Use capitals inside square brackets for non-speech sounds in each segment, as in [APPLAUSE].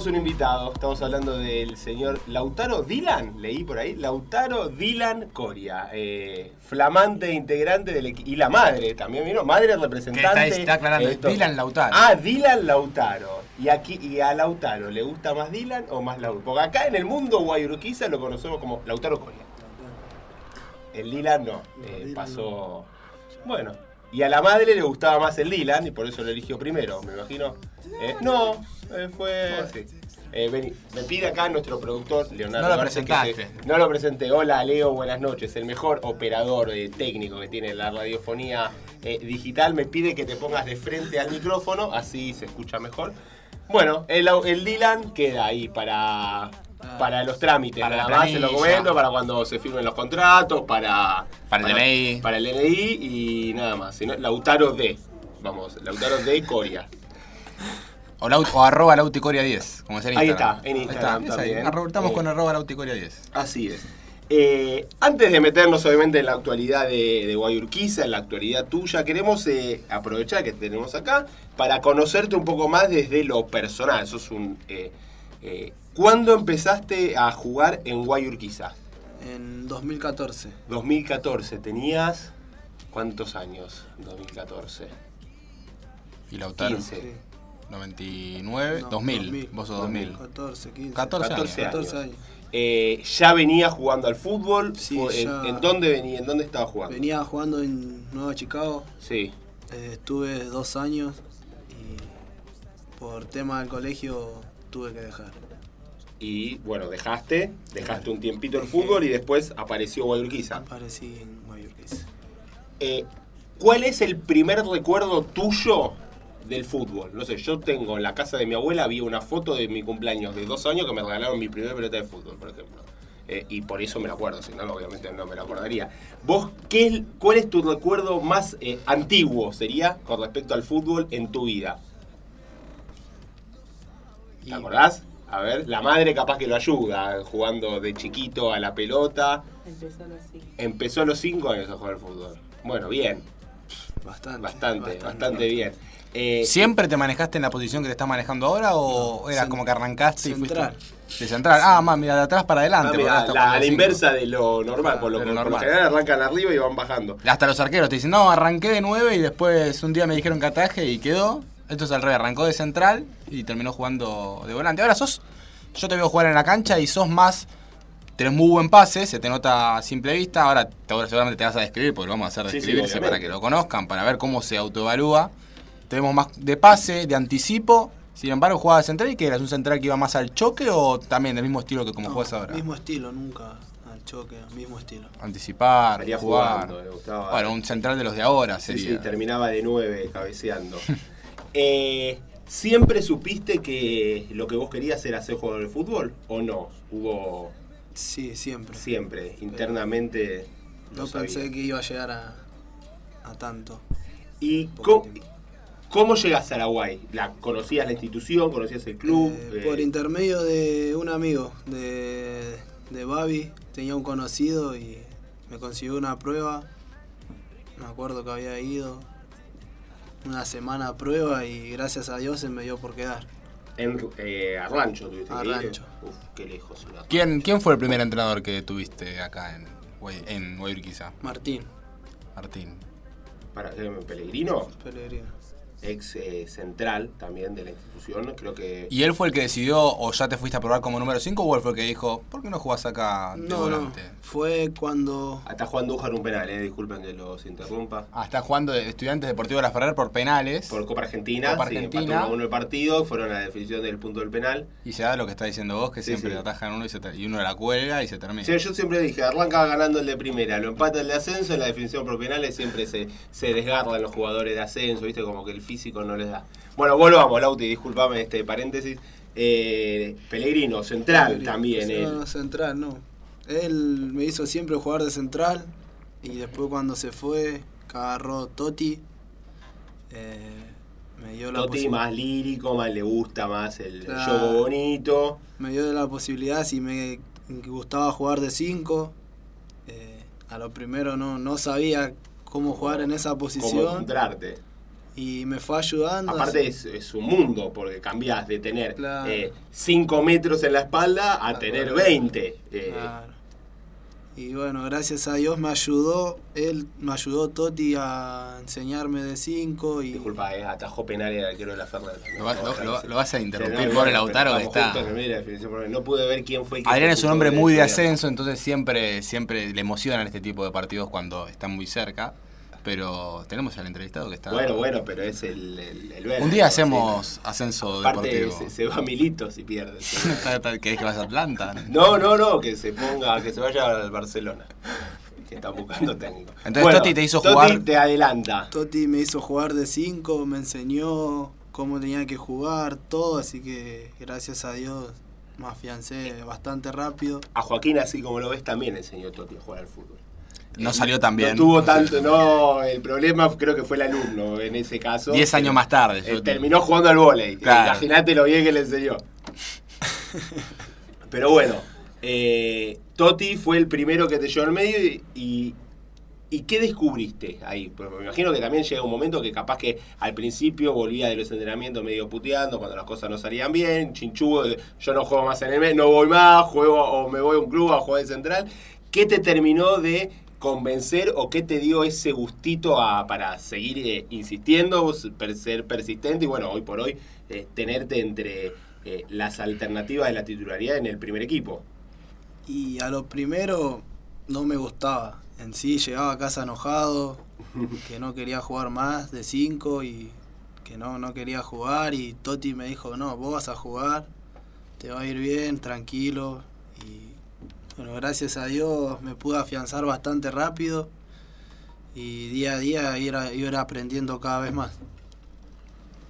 Tenemos un invitado, estamos hablando del señor Lautaro Dylan, leí por ahí, Lautaro Dylan Coria, eh, flamante integrante del equipo, y la madre también vino, madre representante. está, está aclarando, es Dylan Lautaro. Ah, Dylan Lautaro. Y aquí, y a Lautaro, ¿le gusta más Dylan o más Lautaro? Porque acá en el mundo guayurquiza lo conocemos como Lautaro Coria. El Dylan no, eh, pasó. Bueno, y a la madre le gustaba más el Dylan y por eso lo eligió primero, me imagino. Eh, no, eh, fue. sí. Eh, vení, me pide acá nuestro productor, Leonardo. No lo que presentaste. te- no lo presenté. Hola, Leo, buenas noches. El mejor operador eh, técnico que tiene la radiofonía eh, digital me pide que te pongas de frente al micrófono, así se escucha mejor. Bueno, el, el Dylan queda ahí para, para los trámites, Para la nada más el documento, para cuando se firmen los contratos, para, Para el DNI. Para el DNI y nada más. Lautaro D. Vamos, Lautaro D Coria. O, Laut- o arroba Lauticoria 10, como es en Ahí Instagram. está, en Instagram es ahí. también. Arroba- Estamos Eh, con arroba Lauticoria 10. Así es. Eh, antes de meternos obviamente en la actualidad de, de Guayurquiza, en la actualidad tuya, queremos eh, aprovechar que te tenemos acá para conocerte un poco más desde lo personal. Sos un, eh, eh, ¿Cuándo empezaste a jugar en Guayurquiza? En 2014. 2014. ¿Tenías cuántos años? 2014. Y Lautaro. 15. Sí. 99, No, 2000. Vos sos 2000. 14, 15. 14 años. 14 años. 14 años. Eh, ¿Ya venía jugando al fútbol? Sí, ¿En, en dónde venía? ¿En dónde estaba jugando? Venía jugando en Nueva Chicago. Sí. eh, estuve dos años y por tema del colegio tuve que dejar. Y bueno, dejaste, dejaste un tiempito el fútbol y después apareció Guayurquiza. Aparecí en Guayurquiza. Eh, ¿Cuál es el primer recuerdo tuyo del fútbol? No sé, yo tengo en la casa de mi abuela, había una foto de mi cumpleaños de dos años que me regalaron mi primera pelota de fútbol, por ejemplo. Eh, y por eso me la acuerdo, si no, obviamente no me la acordaría. ¿Vos qué, es- cuál es tu recuerdo más eh, antiguo, sería, con respecto al fútbol en tu vida? ¿Te acordás? A ver, la madre capaz que lo ayuda, jugando de chiquito a la pelota. Empezó a los cinco. Empezó a los 5 años a jugar al fútbol. Bueno, bien, Bastante. bastante, bastante bien. Eh, ¿Siempre te manejaste en la posición que te estás manejando ahora o era cen- como que arrancaste central. y fuiste? De central. Ah, más, mira, de atrás para adelante. ah, ahora está la, inversa de lo normal, por lo, lo por lo normal. general arrancan arriba y van bajando. Hasta los arqueros te dicen, no, arranqué de 9 y después un día me dijeron que ataje y quedó. Esto es al revés, arrancó de central y terminó jugando de volante. Ahora sos, yo te veo jugar en la cancha y sos más, tenés muy buen pase, se te nota a simple vista. Ahora, ahora seguramente te vas a describir porque lo vamos a hacer Sí, sí, describirse para que lo conozcan, para ver cómo se autoevalúa. Tenemos más de pase, de anticipo. Sin embargo, jugaba de central y que eras un central que iba más al choque o también del mismo estilo que como No, juegas ahora. Mismo estilo, nunca al choque, mismo estilo. Anticipar, Salía jugar. jugando, le gustaba. Bueno, un central de los de ahora Sí, sería. sí, terminaba de 9 cabeceando. [LAUGHS] Eh, ¿Siempre supiste que lo que vos querías era ser jugador de fútbol o no? Hubo Sí, siempre. siempre, internamente. No pensé sabía. que iba a llegar a, a tanto. ¿Y cómo. Cómo llegas a Araguay? ¿La, ¿Conocías la institución? ¿Conocías el club? Eh, Eh, por intermedio de un amigo de, de Babi, tenía un conocido y me consiguió una prueba. Me acuerdo que había ido una semana a prueba y gracias a Dios se me dio por quedar. En eh, a Rancho tuviste A que ir. Uf, qué lejos. ¿Quién, ¿Quién fue el primer entrenador que tuviste acá en, en Guayurquiza? Martín Martín. Para eh, Pellegrino, Pellegrino. Ex eh, central también de la institución, creo que... ¿Y él fue el que decidió o ya te fuiste a probar como número 5 o él fue el que dijo, ¿por qué no jugás acá de No, no, fue cuando Está jugando Ujar un penal, eh, disculpen que los interrumpa. Ah, está jugando de Estudiantes Deportivos de la Ferrer por penales Por Copa Argentina, Copa sí, Argentina. empató 1 a 1 el partido, fueron a la definición del punto del penal. y se da lo que está diciendo vos, que Sí, siempre sí. le atajan uno y, se te- y uno la cuelga y se termina. Sí, yo siempre dije, arranca ganando el de primera, lo empata el de ascenso, en la definición por penales siempre se, se desgarran los jugadores de ascenso, viste, como que el físico no les da. Bueno, volvamos, Lauti, disculpame este paréntesis. Eh, Pellegrino, central Pellegrino. también, él. no, central, no. Él me hizo siempre jugar de central y después cuando se fue, agarró Toti, eh, me dio la Totti más lírico, más le gusta más el Claro. juego bonito. me dio la posibilidad si me gustaba jugar de 5. a lo primero no, no sabía cómo jugar en esa Cómo posición encontrarte. Y me fue ayudando. Aparte es, es un mundo, porque cambiás de tener Claro. 5 metros en la espalda a tener 20. Eh, Claro. Y bueno, gracias a Dios me ayudó, él me ayudó Toti a enseñarme de 5 y Disculpa, eh, atajó penal el arquero de la Fernández. Lo, va- lo- lo- lo vas a interrumpir, no, pobre no, Lautaro que está. juntos, No pude ver quién fue el que Adrián es un hombre el muy de ascenso, entonces siempre, siempre le emocionan este tipo de partidos cuando están muy cerca. Pero tenemos al entrevistado que está. Bueno, bueno, pero es el, el, el verde, Un día hacemos Sí. ascenso Aparte, deportivo. se, se va a Milito si pierde. [LAUGHS] Está- está- ¿Querés que vaya a Atlanta? No, no, no, que se ponga, que se vaya al Barcelona. Que están buscando técnico. Entonces, Totti te hizo Totti jugar- te adelanta. Toti me hizo jugar de 5, me enseñó cómo tenía que jugar, todo, así que gracias a Dios me afiancé bastante rápido. A Joaquín, así como lo ves, también enseñó Totti a jugar al fútbol. No salió tan bien. No tuvo tanto, no, el problema creo que fue el alumno en ese caso. Diez años más tarde. Eh, yo- terminó jugando al vóley. Claro. Imagínate lo bien que le enseñó. [LAUGHS] Pero bueno, eh, Totti fue el primero que te llevó al medio y, y, ¿y qué descubriste ahí? Porque me imagino que también llega un momento que capaz que al principio volvía de los entrenamientos medio puteando, cuando las cosas no salían bien, chinchudo, yo no juego más en el mes, no voy más, juego o me voy a un club a jugar de central. ¿Qué te terminó de convencer o qué te dio ese gustito a- para seguir eh, insistiendo, ser persistente y bueno, hoy por hoy eh, tenerte entre eh, las alternativas de la titularidad en el primer equipo? Y a lo primero no me gustaba. En sí llegaba a casa enojado, [LAUGHS] que no quería jugar más de 5 y que no, no quería jugar y Toti me dijo, no, vos vas a jugar, te va a ir bien, tranquilo. Y bueno, gracias a Dios me pude afianzar bastante rápido y día a día ir, a- ir aprendiendo cada vez más.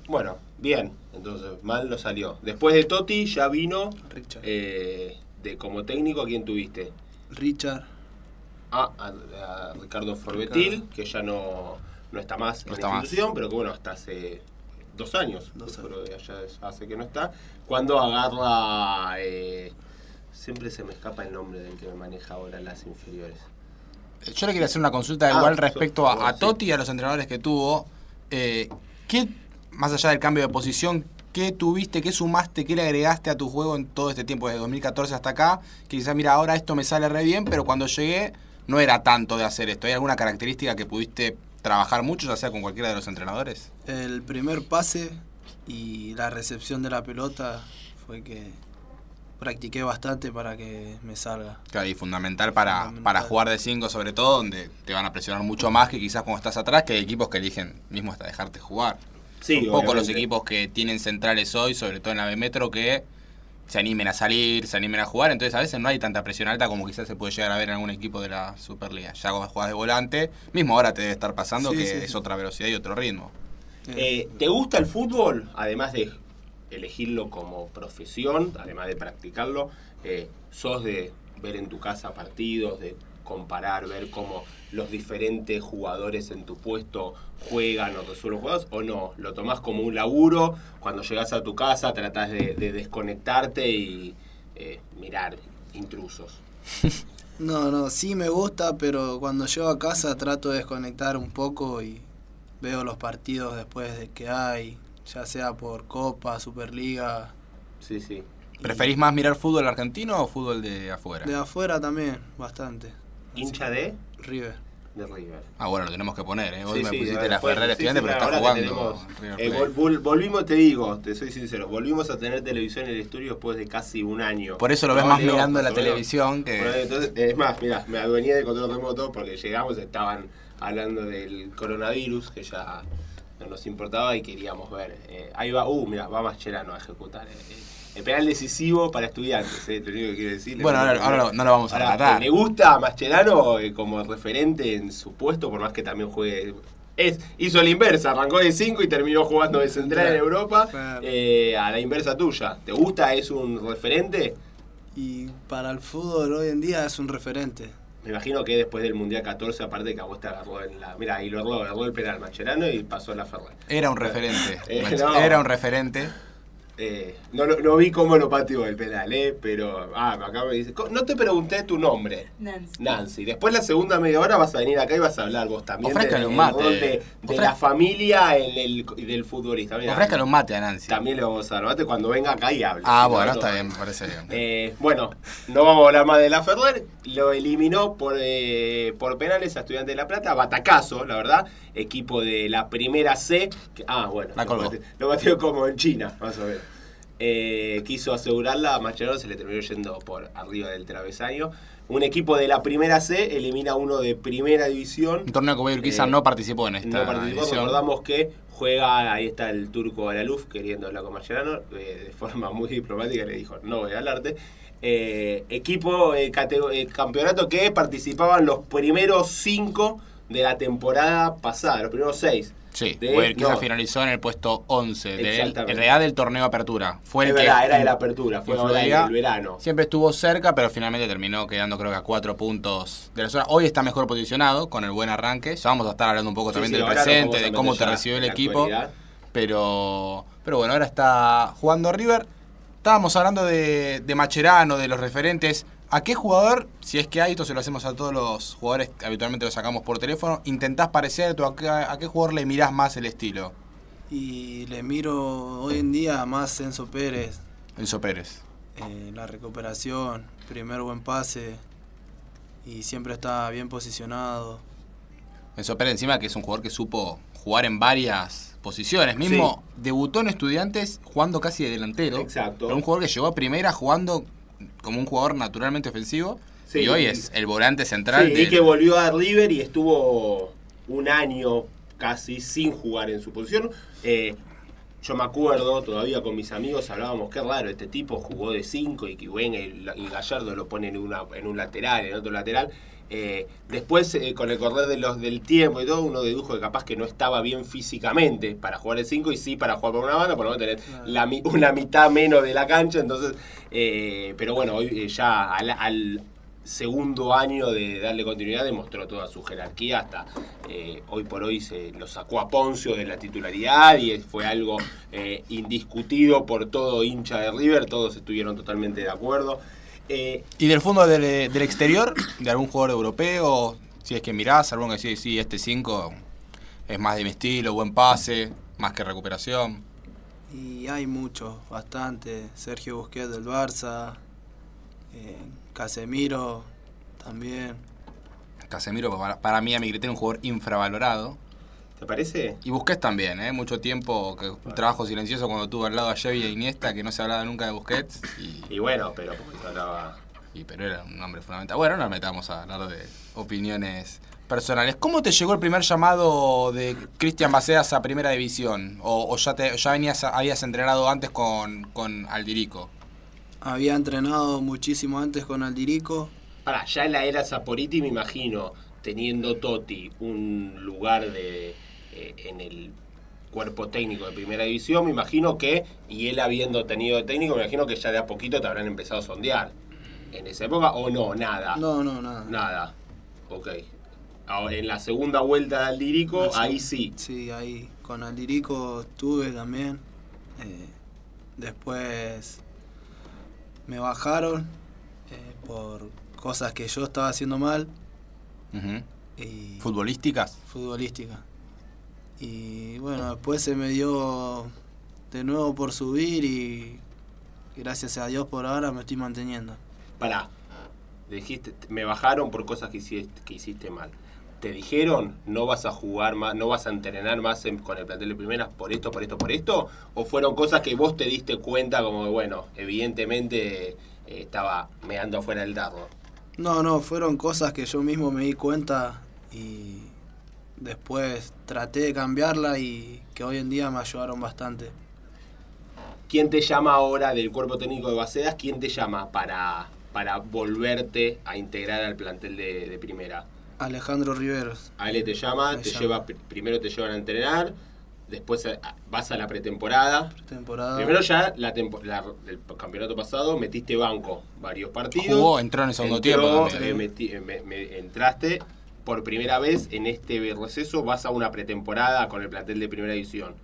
Bueno, bien, entonces mal no salió. Después de Totti ya vino Richard. eh, de como técnico, ¿a quién tuviste? Richard, Ah, a, a Ricardo Forbetil, Ricardo. que ya no, no está más No en está la más. institución, pero que bueno, hasta hace dos años, Dos años. que ya hace que no está, cuando agarra, eh, siempre se me escapa el nombre del que me maneja ahora las inferiores. Yo le quería hacer una consulta Ah, igual respecto a, a sí. Totti y a los entrenadores que tuvo. Eh, ¿Qué, más allá del cambio de posición, qué tuviste, qué sumaste, qué le agregaste a tu juego en todo este tiempo, desde 2014 hasta acá? Que quizás, mira, ahora esto me sale re bien, pero cuando llegué no era tanto de hacer esto. ¿Hay alguna característica que pudiste trabajar mucho, ya sea con cualquiera de los entrenadores? el primer pase y la recepción de la pelota fue que practiqué bastante para que me salga. Claro, y fundamental para, Fundamental. para jugar de 5 sobre todo, donde te van a presionar mucho más que quizás cuando estás atrás, que hay equipos que eligen mismo hasta dejarte jugar. Sí, un poco los equipos que tienen centrales hoy, sobre todo en la B Metro, que se animen a salir, se animen a jugar. Entonces a veces no hay tanta presión alta como quizás se puede llegar a ver en algún equipo de la Superliga. Ya cuando juegas de volante, mismo ahora te debe estar pasando Sí, que sí, es sí. otra velocidad y otro ritmo. Eh, ¿Te gusta el fútbol? Además de elegirlo como profesión, además de practicarlo, eh, sos de ver en tu casa partidos, de comparar, ver cómo los diferentes jugadores en tu puesto juegan o resuelven juegos, o no, lo tomás como un laburo, cuando llegas a tu casa tratás de, de desconectarte y eh, mirar intrusos. [LAUGHS] No, no, sí me gusta, pero cuando llego a casa trato de desconectar un poco y veo los partidos después de que hay, ya sea por Copa, Superliga, Sí, sí. ¿Preferís más mirar fútbol argentino o fútbol de afuera? de afuera también, bastante. ¿Hincha de? River. De River. Ah, bueno, lo tenemos que poner, ¿eh? Hoy Sí, me sí, pusiste la Ferrera sí, estudiante, sí, pero está jugando. que tenemos- River eh, vol- volvimos, te digo, te soy sincero, volvimos a tener televisión en el estudio después de casi un año. Por eso lo ves más mirando la televisión que... Bueno, entonces, es más, mira, me adueñé de control remoto porque llegamos, estaban hablando del coronavirus, que ya no nos importaba y queríamos ver. Eh, ahí va, uh, mira, va Mascherano a ejecutar. eh, eh, el penal decisivo para estudiantes, eh, lo único que quiero decir. Bueno, ahora, ahora no- no lo vamos a Ahora, tratar. ¿Le gusta a Mascherano eh, como referente en su puesto, por más que también juegue... Es, hizo la inversa, arrancó de 5 y terminó jugando de central en Europa, Claro. eh, a la inversa tuya. ¿Te gusta? ¿Es un referente? Y para el fútbol hoy en día es un referente. Me imagino que después del Mundial 14, aparte que a vos te agarró en la... Mira, ahí lo agarró, agarró el penal Mascherano y pasó a la Ferrer. Era un referente. Eh, no. Era un referente. Eh, no, lo- no vi cómo lo pateó el penal, eh, pero. Ah, acá me dice. "Co- No te pregunté tu nombre. Nancy. Nancy. Después la segunda media hora vas a venir acá y vas a hablar vos también Ofrézcale de- un mate. rol de, de Ofre- la familia el- y del futbolista. Mirá, Ofrézcale un mate a Nancy. También le vamos a dar mate cuando venga acá y hable. Ah, no, bueno, no. está bien, me parece bien. Eh, bueno, no vamos a hablar más de la Ferrer. Lo eliminó por, eh, por penales a Estudiantes de La Plata. Batacazo, la verdad. Equipo de la primera C. que- ah, bueno. La lo bate- Lo batió como en China, más o menos. Eh, quiso asegurarla, a Mascherano se le terminó yendo por arriba del travesaño. Un equipo de la primera C elimina uno de primera división. Un torneo que Boy Urquiza Eh, no participó en esta No participó, edición. recordamos que juega, ahí está el turco Alaluf queriendo hablar con Mascherano, eh, de forma muy diplomática le dijo, no voy a hablarte. Equipo, campeonato que participaban los primeros cinco de la temporada pasada, los primeros seis. Sí, De- Urquiza no. finalizó en el puesto 11 del Exactamente. en realidad del torneo Apertura. Fue el Es que verdad, era de la apertura, fue del verano. Siempre estuvo cerca, pero finalmente terminó quedando creo que a cuatro puntos de la zona. Hoy está mejor posicionado con el buen arranque. Ya vamos a estar hablando un poco Sí, también sí, del presente, de cómo te recibió el equipo. actualidad. Pero, pero bueno, ahora está jugando River. Estábamos hablando de, de Macherano, de los referentes. ¿A qué jugador, si es que hay, esto se lo hacemos a todos los jugadores que habitualmente lo sacamos por teléfono, intentás parecerte o a qué, a qué jugador le mirás más el estilo? Y le miro hoy en día más Enzo Pérez, Enzo Pérez. eh, la recuperación, primer buen pase y siempre está bien posicionado. Enzo Pérez encima que es un jugador que supo jugar en varias posiciones. Mismo debutó en estudiantes jugando casi de delantero. Exacto. Pero un jugador que llegó a primera jugando como un jugador naturalmente ofensivo. Sí. Y hoy es el volante central. Sí, y que volvió a River y estuvo un año casi sin jugar en su posición. Eh, yo me acuerdo, todavía con mis amigos hablábamos, qué raro, este tipo jugó de 5 y que y, y Gallardo lo pone en, una, en un lateral, en otro lateral. Eh, después, eh, con el correr de los, del tiempo y todo, uno dedujo que capaz que no estaba bien físicamente para jugar el 5 y sí para jugar por una banda, por no tener Claro. la, una mitad menos de la cancha. Entonces, eh, pero bueno, hoy eh, ya al, al segundo año de darle continuidad demostró toda su jerarquía hasta eh, hoy por hoy se lo sacó a Poncio de la titularidad y fue algo eh, indiscutido por todo hincha de River, todos estuvieron totalmente de acuerdo. Eh, Y del fondo del, del exterior, de algún jugador europeo, si es que mirás, alguno que sí, sí, este 5 es más de mi estilo, buen pase, más que recuperación. Y hay muchos, bastante. Sergio Busquets del Barça, eh, Casemiro también. Casemiro, para, para mí, a mi criterio, un jugador infravalorado. ¿Te parece? Y Busquets también, ¿eh? Mucho tiempo, que un trabajo silencioso cuando tuvo al lado a Xavi e Iniesta, que no se hablaba nunca de Busquets. Y, Y bueno, pero porque se hablaba- y- pero era un hombre fundamental. Bueno, no nos metamos a hablar de opiniones personales. ¿Cómo te llegó el primer llamado de Cristian Baceas a Primera División? ¿O, o ya, te, ya venías, habías entrenado antes con, con Aldirico? Había entrenado muchísimo antes con Aldirico. Pará, ya en la era Saporiti me imagino teniendo Totti un lugar de eh, en el cuerpo técnico de primera división, me imagino que, y él habiendo tenido de técnico, me imagino que ya de a poquito te habrán empezado a sondear. En esa época, o no, nada. No, no, nada. Nada. Ok. Ahora, en la segunda vuelta No, sí. ahí sí. Sí, ahí con Aldirico estuve también. Eh, después me bajaron eh, por cosas que yo estaba haciendo mal y ¿Futbolísticas? futbolística. Y bueno, después se me dio de nuevo por subir y gracias a Dios por ahora me estoy manteniendo. Pará. Dijiste, me bajaron por cosas que hiciste, que hiciste mal. ¿Te dijeron no vas a jugar más, no vas a entrenar más en- con el plantel de primeras por esto, por esto, por esto? ¿O fueron cosas que vos te diste cuenta como que, bueno, evidentemente eh, estaba meando afuera del tarro? No, no, fueron cosas que yo mismo me di cuenta y después traté de cambiarla y que hoy en día me ayudaron bastante. ¿Quién te llama ahora del cuerpo técnico de Bacedas? ¿Quién te llama para, para volverte a integrar al plantel de, de primera? Alejandro Riveros. Ale te llama, Me te llama. lleva, pr- primero te llevan a entrenar, después vas a la pretemporada. Temporada. Primero ya la tempo- la- el campeonato pasado metiste banco varios partidos. Jugó, entró en el segundo Entró, tiempo eh, metí- eh, me- me- entraste por primera vez en este receso, vas a una pretemporada con el plantel de primera división.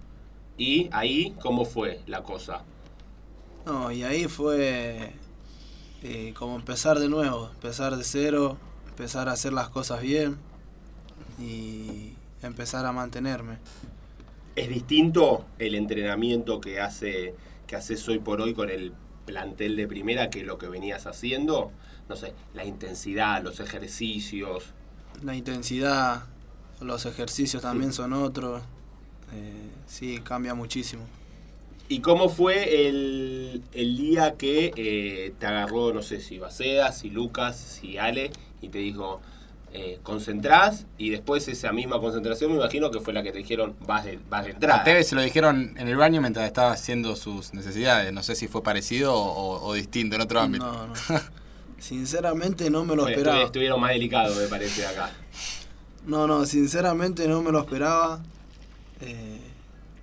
Y ahí, ¿cómo fue la cosa? No, y ahí fue eh, como empezar de nuevo, empezar de cero, empezar a hacer las cosas bien y empezar a mantenerme. ¿Es distinto el entrenamiento que hace que haces hoy por hoy con el plantel de primera que lo que venías haciendo? No sé, la intensidad, los ejercicios. La intensidad, los ejercicios también son otros. Eh, sí, cambia muchísimo. ¿Y cómo fue el, el día que eh, te agarró, no sé, si Baceda, si Lucas, si Ale, y te dijo, eh, concentrás, y después esa misma concentración me imagino que fue la que te dijeron, vas de, vas de entrada? A Tevez se lo dijeron en el baño mientras estaba haciendo sus necesidades. No sé si fue parecido o, o distinto en otro ámbito. No, no. [LAUGHS] Sinceramente no me lo Bueno, esperaba. estu- Estuvieron más delicados, me parece, acá. No, no, sinceramente no me lo esperaba. Eh,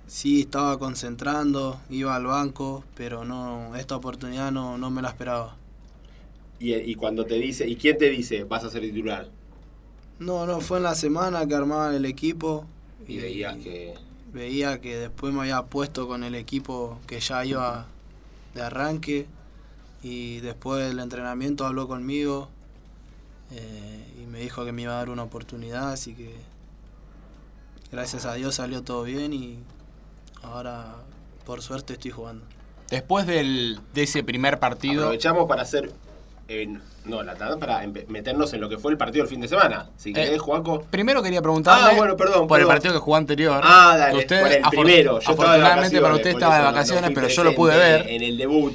sí, estaba concentrando, iba al banco, pero no, esta oportunidad no, no me la esperaba. Y, y cuando te dice, ¿y quién te dice, vas a ser titular? No, no, fue en la semana que armaban el equipo. Y veías que... Veía que después me había puesto con el equipo que ya iba de arranque. Y después del entrenamiento habló conmigo eh, y me dijo que me iba a dar una oportunidad, así que gracias a Dios salió todo bien y ahora por suerte estoy jugando. Después del, de ese primer partido, Aprovechamos para hacer... eh, no, la tanda para meternos en lo que fue el partido del fin de semana. Si querés, Eh, Juanco. primero quería preguntarle Ah, bueno, perdón, por el partido que jugó anterior. Ah, dale, usted, por el primero. Yo afortunadamente para usted estaba de eso no- no vacaciones, pero yo lo pude ver. En el debut.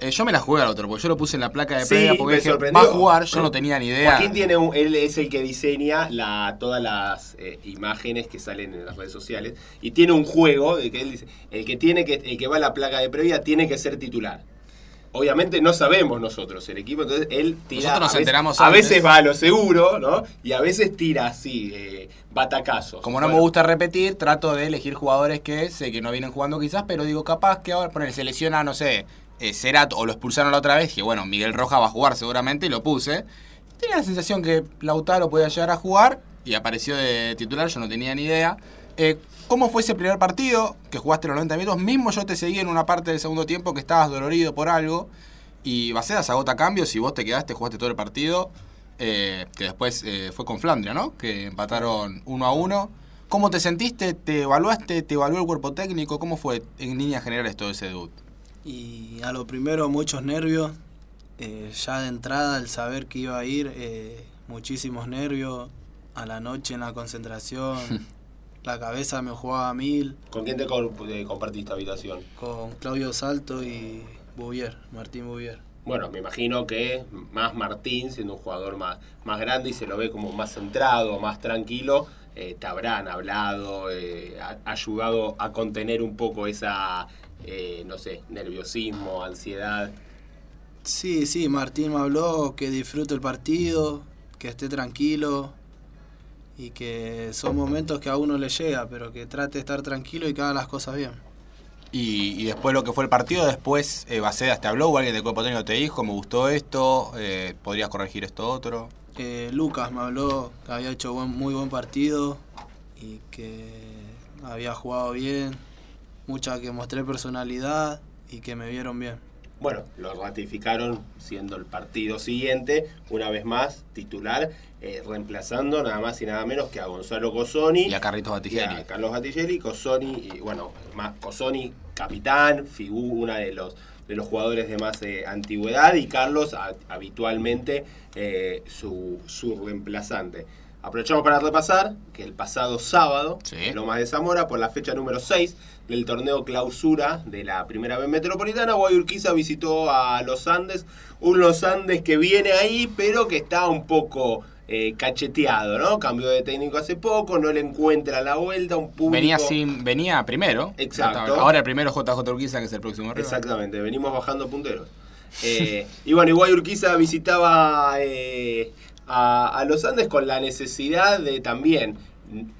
Eh, yo me la jugué al otro, porque yo lo puse en la placa de Sí, previa porque dije, va a jugar, yo no tenía ni idea. Joaquín tiene un- él es el que diseña la, todas las eh, imágenes que salen en las redes sociales y tiene un juego de que él dice, el que tiene que el que va a la placa de previa tiene que ser titular. Obviamente no sabemos nosotros el equipo, entonces él tira Nosotros nos a veces- enteramos a veces va a lo seguro, ¿no? Y a veces tira así eh, batacazos. Como no Bueno, me gusta repetir, trato de elegir jugadores que sé que no vienen jugando quizás, pero digo, capaz que ahora poner se lesiona, no sé, eh, o lo expulsaron la otra vez, que bueno, Miguel Roja va a jugar seguramente y lo puse. Tenía la sensación que Lautaro podía llegar a jugar y apareció de titular, yo no tenía ni idea. Eh, ¿Cómo fue ese primer partido que jugaste los 90 minutos? Mismo yo te seguí en una parte del segundo tiempo que estabas dolorido por algo y Baceda se agota cambios y vos te quedaste, jugaste todo el partido, eh, que después eh, fue con Flandria, ¿no? Que empataron uno a uno. ¿Cómo te sentiste? ¿Te evaluaste? ¿Te evaluó el cuerpo técnico? ¿Cómo fue en líneas generales todo ese debut? Y a lo primero muchos nervios, eh, ya de entrada el saber que iba a ir, eh, muchísimos nervios, a la noche en la concentración, [LAUGHS] la cabeza me jugaba a mil, ¿Con quién te eh, compartiste habitación? con Claudio Salto y Bouvier, Martín Bouvier. Bueno, me imagino que más Martín, siendo un jugador más, más grande y se lo ve como más centrado, más tranquilo, eh, te habrán hablado, eh, ha- ayudado a contener un poco esa, eh, no sé, nerviosismo, ansiedad. Sí, sí, Martín me habló que disfrute el partido, que esté tranquilo y que son momentos que a uno le llega, pero que trate de estar tranquilo y que haga las cosas bien. Y, y después lo que fue el partido, después eh, Bacedas te habló o alguien del cuerpo técnico te dijo, me gustó esto, eh, podrías corregir esto otro. Eh, Lucas me habló que había hecho buen- muy buen partido y que había jugado bien, mucha que mostré personalidad y que me vieron bien. Bueno, lo ratificaron siendo el partido siguiente, una vez más, titular, eh, reemplazando nada más y nada menos que a Gonzalo Cosoni. Y a Carlitos y a Carlos Batigelli, Cosoni, y bueno, más Cosoni, capitán, figura una de los de los jugadores de más eh, antigüedad y Carlos a- habitualmente eh, su, su reemplazante. Aprovechamos para repasar que el pasado sábado, Sí. en Lomas de Zamora, por la fecha número 6 del torneo clausura de la primera B metropolitana, Guayurquiza visitó a Los Andes, un Los Andes que viene ahí, pero que está un poco eh, cacheteado, ¿no? Cambió de técnico hace poco, no le encuentra la vuelta, un público... Venía sin, venía primero. Exacto. Ahora el primero JJ Urquiza, que es el próximo rival. Exactamente, venimos bajando punteros. Eh, y bueno, igual Urquiza visitaba eh, a, a los Andes con la necesidad de también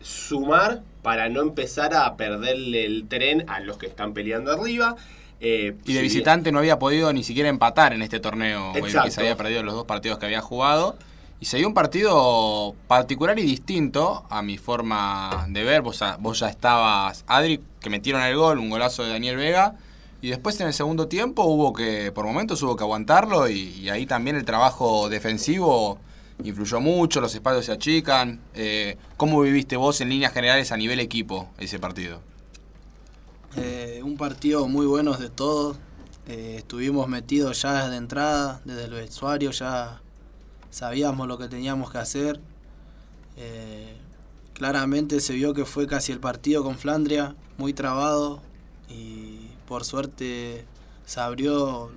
sumar para no empezar a perderle el tren a los que están peleando arriba. Eh, Y de si- visitante no había podido ni siquiera empatar en este torneo. Exacto. Guayurquiza había perdido los dos partidos que había jugado. Y se dio un partido particular y distinto a mi forma de ver. Vos, ya- vos ya estabas, Adri, que metieron el gol, un golazo de Daniel Vega. Y después en el segundo tiempo hubo que, por momentos hubo que aguantarlo y, y ahí también el trabajo defensivo influyó mucho, los espacios se achican. Eh, ¿Cómo viviste vos en líneas generales a nivel equipo ese partido? Eh, un partido muy bueno de todos. Eh, estuvimos metidos ya desde entrada, desde el vestuario, ya sabíamos lo que teníamos que hacer. Claramente se vio que fue casi el partido con Flandria, muy trabado y por suerte se abrió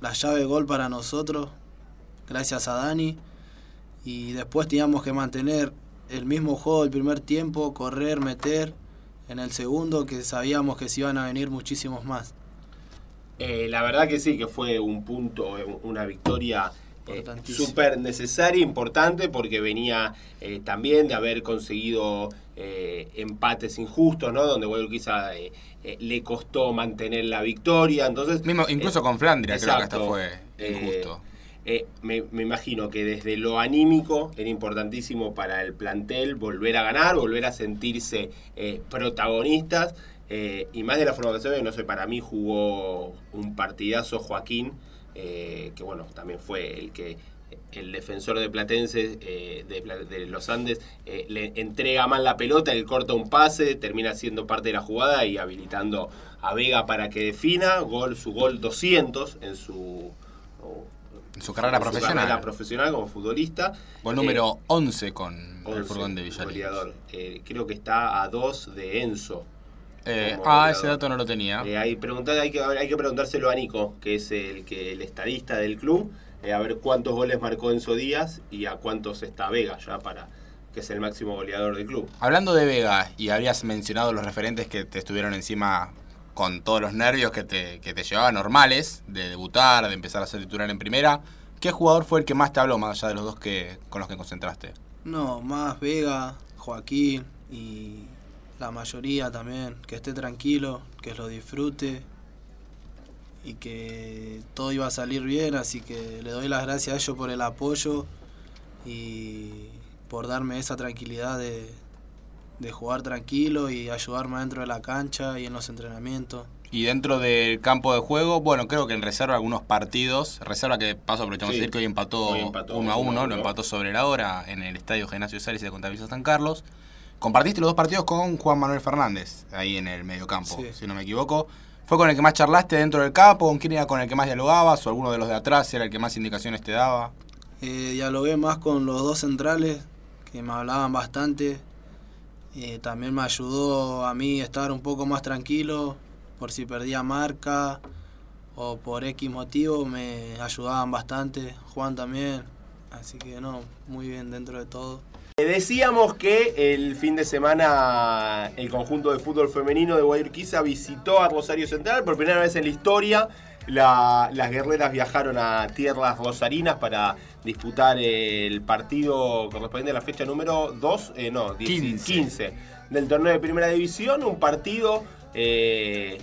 la llave de gol para nosotros, gracias a Dani. Y después teníamos que mantener el mismo juego del primer tiempo, correr, meter en el segundo, que sabíamos que se iban a venir muchísimos más. Eh, la verdad que sí, que fue un punto, eh, una victoria eh, súper necesaria, importante, porque venía eh, también de haber conseguido eh, empates injustos, ¿no? Donde Guayurquiza eh, eh, le costó mantener la victoria. Entonces, Mismo, incluso eh, con Flandria creo que hasta fue Eh, injusto. Eh, me, imagino que desde lo anímico era importantísimo para el plantel volver a ganar, volver a sentirse eh, protagonistas. eh, y más de la forma que no sé, para mí jugó un partidazo Joaquín, que bueno, también fue el que el defensor de Platense de, los Andes le entrega mal la pelota, él corta un pase, termina siendo parte de la jugada y habilitando a Vega para que defina, gol su gol 200 en su su carrera profesional. carrera profesional como futbolista. Gol Eh, número 11 con el 11, furgón de Villarreal. Eh, creo que está a 2 de Enzo. Eh, ah, ese dato no lo tenía. Eh, hay, preguntar, hay, que, hay que preguntárselo a Nico, que es el, que, el estadista del club, eh, a ver cuántos goles marcó Enzo Díaz y a cuántos está Vega ya para que es el máximo goleador del club. Hablando de Vega, y habías mencionado los referentes que te estuvieron encima con todos los nervios que te, que te llevaban normales, de debutar, de empezar a ser titular en primera, ¿qué jugador fue el que más te habló, más allá de los dos que con los que concentraste? No, más Vega, Joaquín y la mayoría también, que esté tranquilo, que lo disfrute y que todo iba a salir bien, así que le doy las gracias a ellos por el apoyo y por darme esa tranquilidad de, de jugar tranquilo y ayudarme adentro de la cancha y en los entrenamientos. Y dentro del campo de juego, bueno, creo que en reserva algunos partidos, reserva que paso aprovechamos Sí. de decir que hoy empató, Hoy empató 1 a uno a 1, lo uno. empató sobre la hora en el estadio Genasio Sales de Contabilidad San Carlos. Compartiste los dos partidos con Juan Manuel Fernández, ahí en el mediocampo, Sí. si no me equivoco. ¿Fue con el que más charlaste dentro del campo? ¿Con quién era con el que más dialogabas? ¿O alguno de los de atrás era el que más indicaciones te daba? Eh, dialogué más con los dos centrales, que me hablaban bastante. Eh, también me ayudó a mí estar un poco más tranquilo, por si perdía marca o por X motivo, me ayudaban bastante. Juan también, así que no, muy bien dentro de todo. Eh, Decíamos que el fin de semana el conjunto de fútbol femenino de Guayurquiza visitó a Rosario Central por primera vez en la historia. La- las guerreras viajaron a tierras rosarinas para disputar el partido correspondiente a la fecha número 2, eh, no, 10 15. 15 del torneo de primera división. Un partido eh,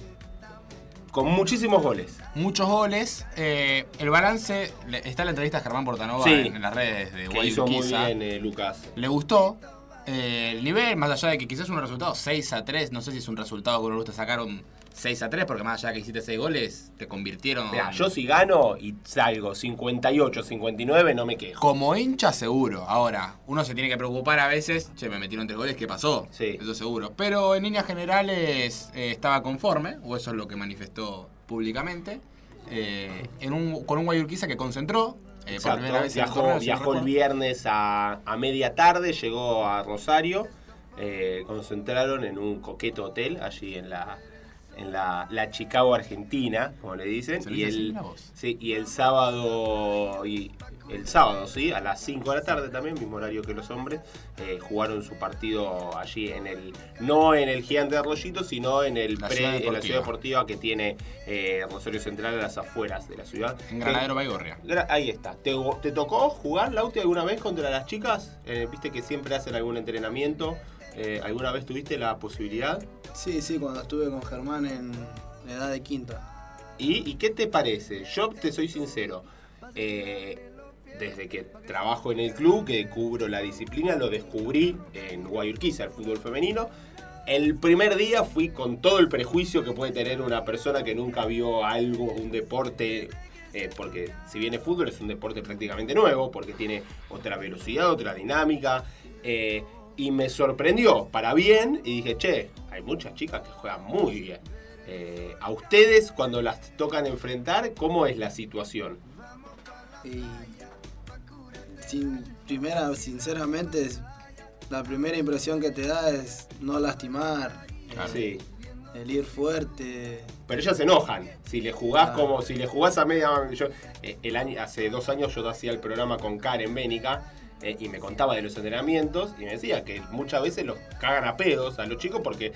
con muchísimos goles. Muchos goles. eh, el balance, está en la entrevista de Germán Portanova Sí. en, en las redes de Que hizo muy bien Lucas. Le gustó. el nivel, más allá de que quizás un resultado 6 a 3, no sé si es un resultado que uno gusta sacar un 6 a 3, porque más allá que hiciste 6 goles, te convirtieron. Yo si gano y salgo 58, 59, no me quejo. Como hincha, seguro. Ahora, uno se tiene que preocupar a veces, che, me metieron tres goles, ¿qué pasó? Sí. Eso seguro. Pero en líneas generales eh, estaba conforme, o eso es lo que manifestó públicamente, eh, en un, con un Guayurquiza que concentró. eh, por primera vez en el viajó, torneo, viajó el viernes a, a media tarde, llegó a Rosario, eh, concentraron en un coqueto hotel allí en la en la, la Chicago Argentina, como le dicen, Se y el, sí, y el sábado y el sábado, sí, a las 5 de la tarde también, mismo horario que los hombres, eh, jugaron su partido allí en el, no en el Gigante de Arroyito, sino en el La pre- en la ciudad deportiva que tiene eh, Rosario Central a las afueras de la ciudad. En Granadero Baigorria. Ahí está. ¿Te, te tocó jugar, Lauti, alguna vez contra las chicas? Eh, Viste que siempre hacen algún entrenamiento. Eh, ¿Alguna vez tuviste la posibilidad? Sí, sí, cuando estuve con Germán en edad de quinta. ¿Y, y qué te parece? Yo te soy sincero. eh, desde que trabajo en el club, que cubro la disciplina, lo descubrí en Guayurquiza, el fútbol femenino. El primer día fui con todo el prejuicio que puede tener una persona que nunca vio algo, un deporte, eh, porque si viene fútbol es un deporte prácticamente nuevo, porque tiene otra velocidad, otra dinámica, eh, y me sorprendió para bien y dije, che, hay muchas chicas que juegan muy bien. Eh, a ustedes cuando las tocan enfrentar, ¿cómo es la situación? Y sin, primera, sinceramente, la primera impresión que te da es no lastimar. Sí. el ir fuerte. Pero ellas se enojan. Si le jugás Ah. como si le jugás a media. Yo, eh, el año, hace dos años yo hacía el programa con Karen Bénica eh, y me contaba de los entrenamientos y me decía que muchas veces los cagan a pedos a los chicos porque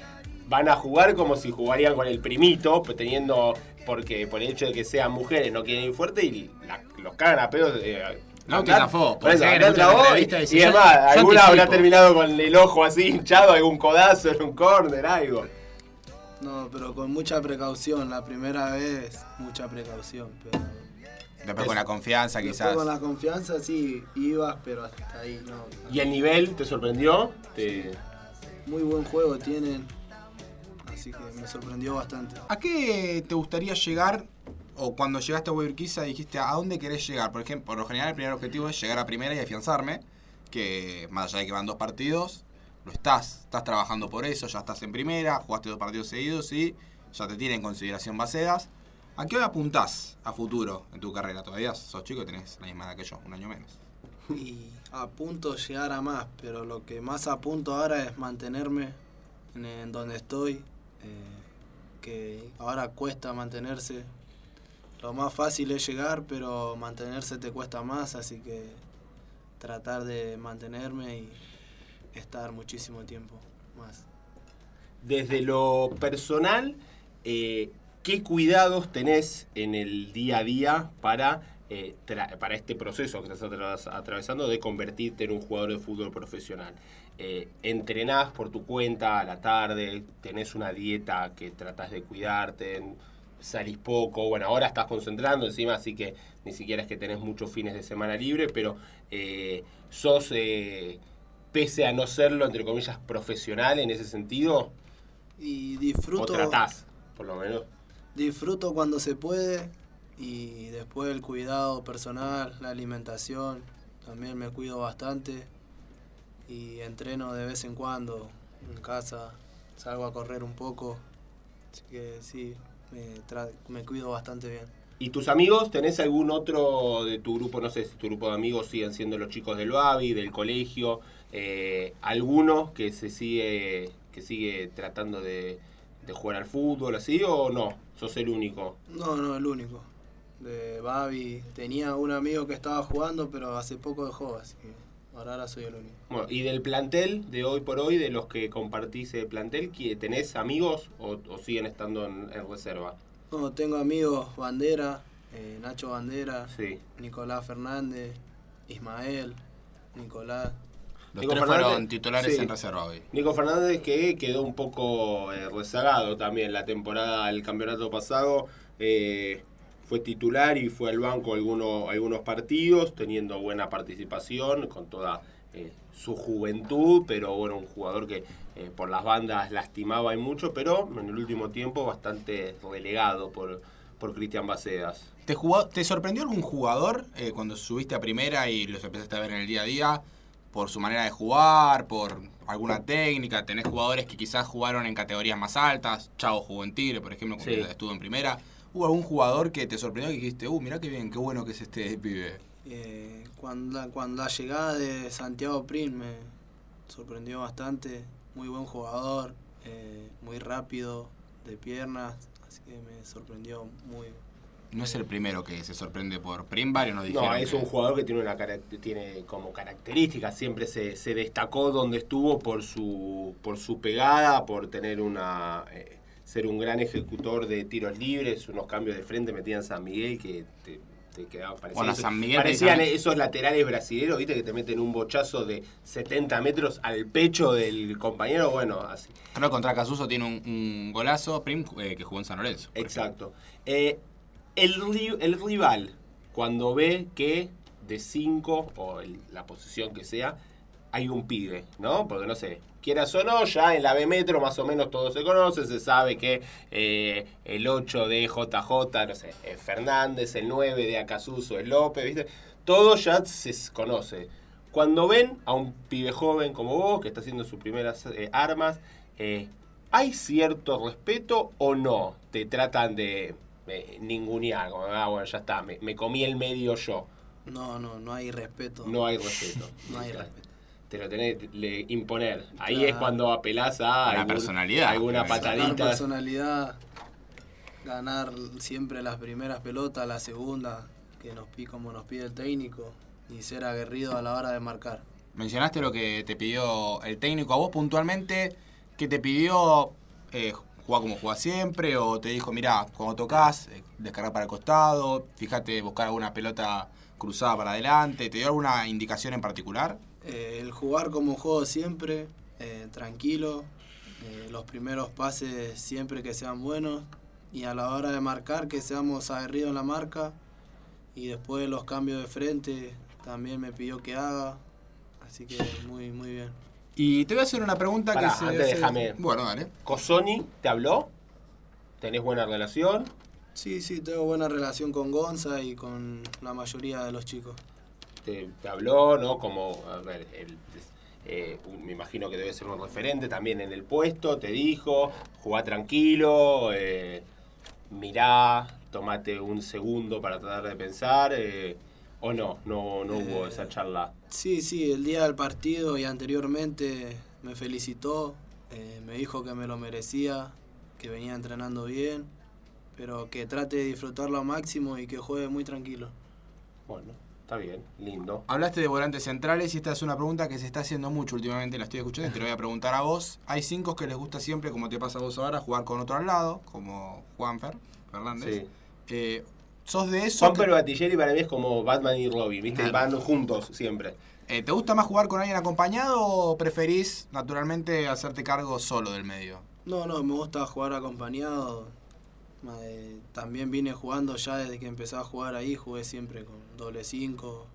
van a jugar como si jugarían con el primito, pues, teniendo. Porque por el hecho de que sean mujeres no quieren ir fuerte y la- los cagan a pedos. eh, No te zafó, por eso, y, y además, yo alguna habrá terminado con el ojo así hinchado, algún codazo en un córner, algo. No, pero con mucha precaución. La primera vez, mucha precaución. Pero Después con la confianza después quizás. con la confianza sí ibas, pero hasta ahí no. ¿Y el nivel te sorprendió? Te- Muy buen juego tienen. Así que me sorprendió bastante. ¿A qué te gustaría llegar? O cuando llegaste a Urquiza dijiste, ¿a dónde querés llegar? Por ejemplo, por lo general el primer objetivo es llegar a primera y afianzarme. Que más allá de que van dos partidos, lo estás. Estás trabajando por eso, ya estás en primera, jugaste dos partidos seguidos y ya te tiene en consideración Bacedas. ¿A qué hora apuntás a futuro en tu carrera? Todavía sos chico y tenés la misma edad que yo, un año menos. Y apunto llegar a más, pero lo que más apunto ahora es mantenerme en, en donde estoy. eh, que ahora cuesta mantenerse. Lo más fácil es llegar, pero mantenerse te cuesta más, así que tratar de mantenerme y estar muchísimo tiempo más. Desde lo personal, eh, ¿qué cuidados tenés en el día a día para, eh, para este proceso que estás atras- atravesando de convertirte en un jugador de fútbol profesional? Eh, ¿Entrenás por tu cuenta a la tarde? ¿Tenés una dieta que tratás de cuidarte? ¿Salís poco? Bueno, ahora estás concentrando encima, así que ni siquiera es que tenés muchos fines de semana libre, pero eh, sos, eh, pese a no serlo, entre comillas, profesional en ese sentido, Y o disfruto, tratás, por lo menos. Disfruto cuando se puede y después el cuidado personal, la alimentación, también me cuido bastante y entreno de vez en cuando en casa, salgo a correr un poco, así que sí, me, tra- me cuido bastante bien. ¿Y tus amigos? ¿Tenés algún otro de tu grupo? No sé si tu grupo de amigos siguen siendo los chicos del Babi, del colegio. eh, ¿Alguno que se sigue que sigue tratando de, de jugar al fútbol así o no? ¿Sos el único? No, no, el único. De Babi, tenía un amigo que estaba jugando, pero hace poco dejó, así que ahora, ahora soy el único. Bueno, ¿Y del plantel de hoy por hoy, de los que compartís el plantel, ¿qui- tenés amigos o, o siguen estando en, en reserva? No, tengo amigos Bandera, eh, Nacho Bandera, Sí. Nicolás Fernández, Ismael, Nicolás. Los Nico tres Fernández, fueron titulares sí. en reserva hoy. Nico Fernández que quedó un poco eh, rezagado también la temporada, el campeonato pasado. eh, fue titular y fue al banco algunos, algunos partidos, teniendo buena participación, con toda eh, su juventud, pero bueno, un jugador que eh, por las bandas lastimaba y mucho, pero en el último tiempo bastante relegado por, por Cristian Bacedas. ¿Te, jugó- ¿Te sorprendió algún jugador eh, cuando subiste a primera y los empezaste a ver en el día a día? Por su manera de jugar, por alguna técnica. Tenés jugadores que quizás jugaron en categorías más altas. Chavo jugó en Tigre, por ejemplo, Sí. estuvo en primera. ¿Hubo algún jugador que te sorprendió y que dijiste, uh, mirá qué bien, qué bueno que es este pibe? Eh, cuando, la, cuando la llegada de Santiago Prin me sorprendió bastante. Muy buen jugador, eh, muy rápido, de piernas, así que me sorprendió muy. No es el primero que se sorprende por Prim, varios nos dijeron No, es que- un jugador que tiene una tiene como característica, siempre se, se destacó donde estuvo por su por su pegada, por tener una eh, ser un gran ejecutor de tiros libres, unos cambios de frente metían San Miguel que te, te quedaban parecían, Bueno, San Miguel parecían esos laterales brasileños, viste que te meten un bochazo de 70 metros al pecho del compañero, bueno, así. Creo que contra Casuso tiene un, un golazo, Prim, eh, que jugó en San Lorenzo. Exacto. Eh, el, ri- el rival, cuando ve que de 5, o el- la posición que sea, hay un pibe, ¿no? Porque no sé, quieras o no, ya en la B Metro más o menos todo se conoce, se sabe que eh, el 8 de JJ, no sé, es Fernández, el 9 de Acasuso es López, ¿viste? Todo ya se conoce. Cuando ven a un pibe joven como vos, que está haciendo sus primeras eh, armas, eh, ¿hay cierto respeto o no? Te tratan de ningunear, como, ah, bueno, ya está, me, me comí el medio yo. No, no, no hay respeto. No hay respeto. [LAUGHS] no hay respeto te lo tenés que imponer. Ahí es cuando apelás a la personalidad. alguna patadita. La personalidad, ganar siempre las primeras pelotas, la segunda, que nos como nos pide el técnico, y ser aguerrido a la hora de marcar. Mencionaste lo que te pidió el técnico a vos puntualmente, que te pidió eh, jugar como jugás siempre, o te dijo, mira, cuando tocas, eh, descargar para el costado, fíjate, buscar alguna pelota cruzada para adelante, ¿te dio alguna indicación en particular? Eh, el jugar como juego siempre, eh, tranquilo, los primeros pases siempre que sean buenos y a la hora de marcar que seamos aguerridos en la marca y después los cambios de frente también me pidió que haga, así que muy muy bien. Y te voy a hacer una pregunta que se déjame. Bueno, dale. ¿Cosoni te habló? ¿Tenés buena relación? Sí, sí, tengo buena relación con Gonza y con la mayoría de los chicos te, habló, ¿no? Como, a ver, eh, me imagino que debe ser un referente también en el puesto, te dijo, jugá tranquilo, eh, mirá, tomate un segundo para tratar de pensar, eh, o no, no, no hubo esa charla. Sí, sí, el día del partido y anteriormente me felicitó, me dijo que me lo merecía, que venía entrenando bien, pero que trate de disfrutarlo al máximo y que juegue muy tranquilo. Bueno, Está bien, lindo. Hablaste de volantes centrales y esta es una pregunta que se está haciendo mucho últimamente, la estoy escuchando y te lo voy a preguntar a vos. Hay cinco que les gusta siempre, como te pasa a vos ahora, jugar con otro al lado, como Juanfer Fernández. Sí. Eh, ¿Sos de eso? Batilleri para mí es como Batman y Robin, ¿viste? Van juntos siempre. Eh, ¿Te gusta más jugar con alguien acompañado o preferís naturalmente hacerte cargo solo del medio? No, no, me gusta jugar acompañado también vine jugando ya desde que empecé a jugar ahí, jugué siempre con doble 5.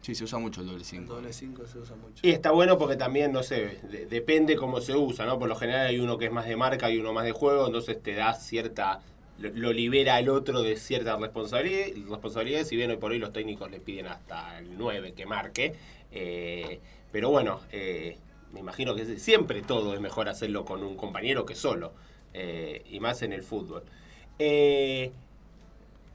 Sí, se usa mucho el doble 5. doble 5 se usa mucho. Y está bueno porque también, no sé, depende cómo se usa, ¿no? Por lo general hay uno que es más de marca y uno más de juego, entonces te da cierta lo, libera al otro de cierta responsabilidad, responsabilidad, si bien hoy por hoy los técnicos le piden hasta el 9 que marque, eh, pero bueno, eh, me imagino que siempre todo es mejor hacerlo con un compañero que solo, eh, y más en el fútbol. ¿Qué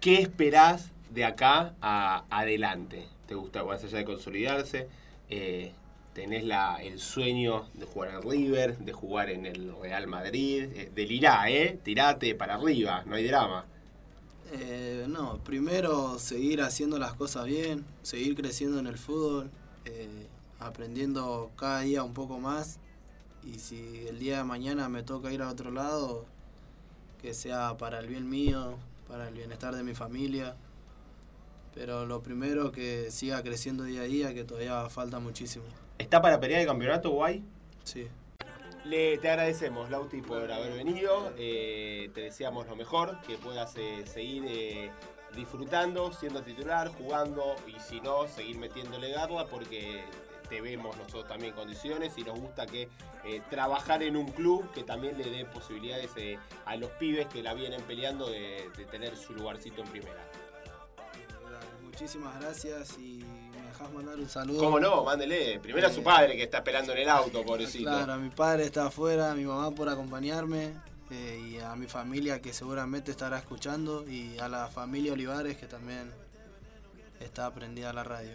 esperás de acá a adelante? ¿Te gusta, más allá de consolidarse? Eh, ¿Tenés la, el sueño de jugar en River, de jugar en el Real Madrid? Eh, del Irá, ¿eh? Tirate para arriba, no hay drama. Eh, no, primero seguir haciendo las cosas bien, seguir creciendo en el fútbol, aprendiendo cada día un poco más. Y si el día de mañana me toca ir a otro lado, que sea para el bien mío, para el bienestar de mi familia. Pero lo primero que siga creciendo día a día, que todavía falta muchísimo. ¿Está para pelear el campeonato, Guay? Sí. Le, te agradecemos, Lauti, por haber venido. Eh, te deseamos lo mejor, que puedas eh, seguir eh, disfrutando, siendo titular, jugando y si no, seguir metiéndole garra porque te vemos nosotros también en condiciones y nos gusta que eh, trabajar en un club que también le dé posibilidades eh, a los pibes que la vienen peleando de, tener su lugarcito en primera. Muchísimas gracias y me dejas mandar un saludo. ¿Cómo no? Mándele. Primero a su eh, padre que está esperando en el auto, pobrecito. Claro, a mi padre está afuera, a mi mamá por acompañarme y a mi familia que seguramente estará escuchando y a la familia Olivares que también está aprendida a la radio.